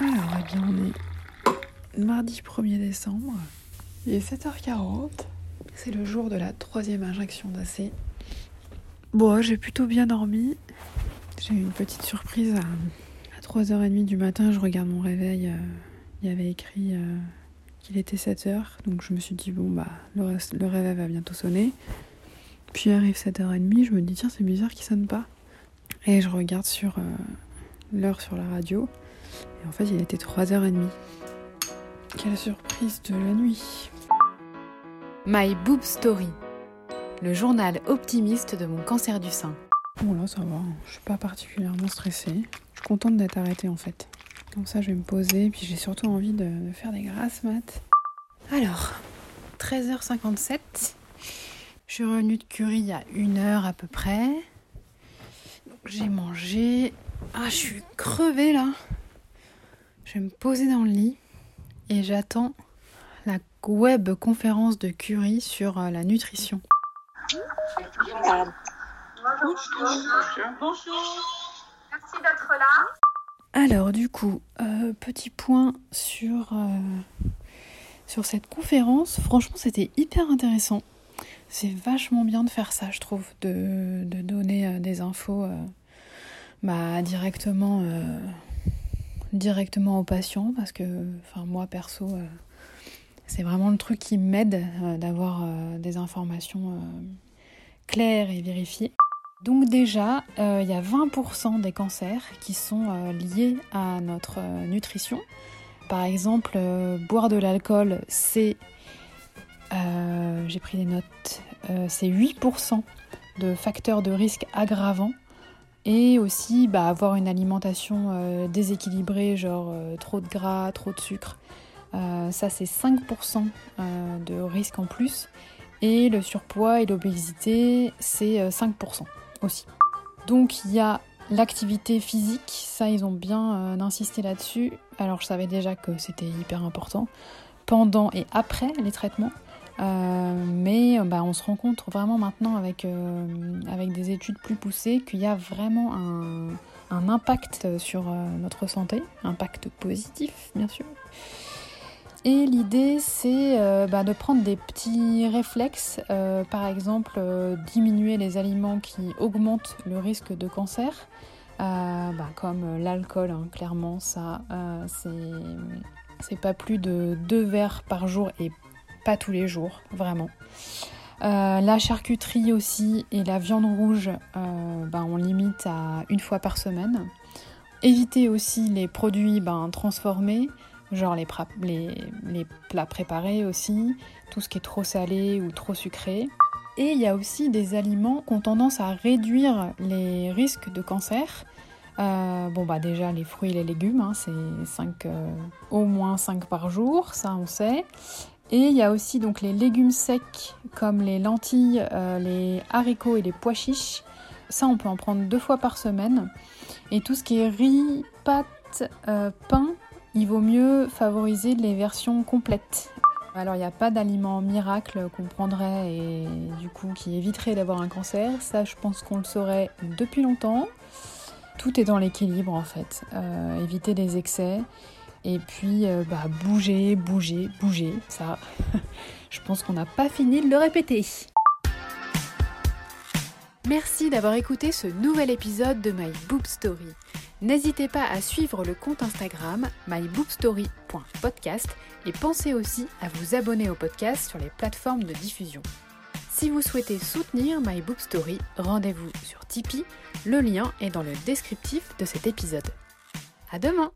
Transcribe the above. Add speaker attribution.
Speaker 1: Alors, eh bien, on est mardi 1er décembre. Il est 7h40. C'est le jour de la troisième injection d'AC. Bon, j'ai plutôt bien dormi. J'ai eu une petite surprise à, 3h30 du matin. Je regarde mon réveil. euh, il y avait écrit euh, qu'il était 7h. Donc je me suis dit, bon, bah, le, réveil va bientôt sonner. Puis arrive 7h30. Je me dis, tiens, c'est bizarre qu'il sonne pas. Et je regarde sur euh, l'heure sur la radio. Et en fait, il était 3h30. Quelle surprise de la nuit.
Speaker 2: My Boob Story, le journal optimiste de mon cancer du sein.
Speaker 1: Bon là ça va, je suis pas particulièrement stressée. Je suis contente d'être arrêtée en fait. Comme ça je vais me poser, puis j'ai surtout envie de, de faire des grasses maths. Alors, 13h57. Je suis revenue de Curie il y a une heure à peu près. J'ai mangé. Ah je suis crevée là. Je vais me poser dans le lit et j'attends la web conférence de Curie sur euh, la nutrition.
Speaker 3: Merci d'être là.
Speaker 1: Alors du coup, euh, petit point sur, euh, sur cette conférence. Franchement, c'était hyper intéressant. C'est vachement bien de faire ça, je trouve, de, de donner euh, des infos bah, directement, directement aux patients, parce que, enfin, moi perso, euh, c'est vraiment le truc qui m'aide euh, d'avoir euh, des informations claires et vérifiées. Donc déjà, il y a 20% des cancers qui sont liés à notre nutrition. Par exemple, boire de l'alcool, c'est... J'ai pris des notes. c'est 8% de facteurs de risque aggravants. Et aussi bah, avoir une alimentation euh, déséquilibrée, genre euh, trop de gras, trop de sucre. Euh, ça, c'est 5% euh, de risque en plus. Et le surpoids et l'obésité, c'est euh, 5% aussi. Donc il y a l'activité physique, ça ils ont bien insisté là-dessus. Alors je savais déjà que c'était hyper important pendant et après les traitements. Euh, mais euh, bah, on se rend compte vraiment maintenant avec, euh, avec des études plus poussées qu'il y a vraiment un, impact sur notre santé, impact positif bien sûr. Et l'idée, c'est bah, de prendre des petits réflexes, par exemple diminuer les aliments qui augmentent le risque de cancer, bah, comme l'alcool, hein, clairement, ça, c'est- c'est pas plus de deux verres par jour et pas tous les jours, vraiment. Euh, la charcuterie aussi et la viande rouge, euh, bah, on limite à une fois par semaine. Éviter aussi les produits ben, transformés, genre les, plats préparés aussi, tout ce qui est trop salé ou trop sucré. Et il y a aussi des aliments qui ont tendance à réduire les risques de cancer. Euh, bon bah déjà les fruits et les légumes, hein, c'est 5, euh, au moins 5 par jour, ça on sait. Et il y a aussi donc les légumes secs comme les lentilles, euh, les haricots et les pois chiches. Ça on peut en prendre deux fois par semaine. Et tout ce qui est riz, pâtes, euh, pain, il vaut mieux favoriser les versions complètes. Alors il n'y a pas d'aliment miracle qu'on prendrait et du coup qui éviterait d'avoir un cancer. Ça je pense qu'on le saurait depuis longtemps. Tout est dans l'équilibre en fait. Euh, éviter les excès. Et puis euh, bah, bouger, bouger, bouger. Ça, je pense qu'on n'a pas fini de le répéter.
Speaker 2: Merci d'avoir écouté ce nouvel épisode de My Boob Story. N'hésitez pas à suivre le compte Instagram myboobstory.podcast et pensez aussi à vous abonner au podcast sur les plateformes de diffusion. Si vous souhaitez soutenir My Boob Story, rendez-vous sur Tipeee, le lien est dans le descriptif de cet épisode. À demain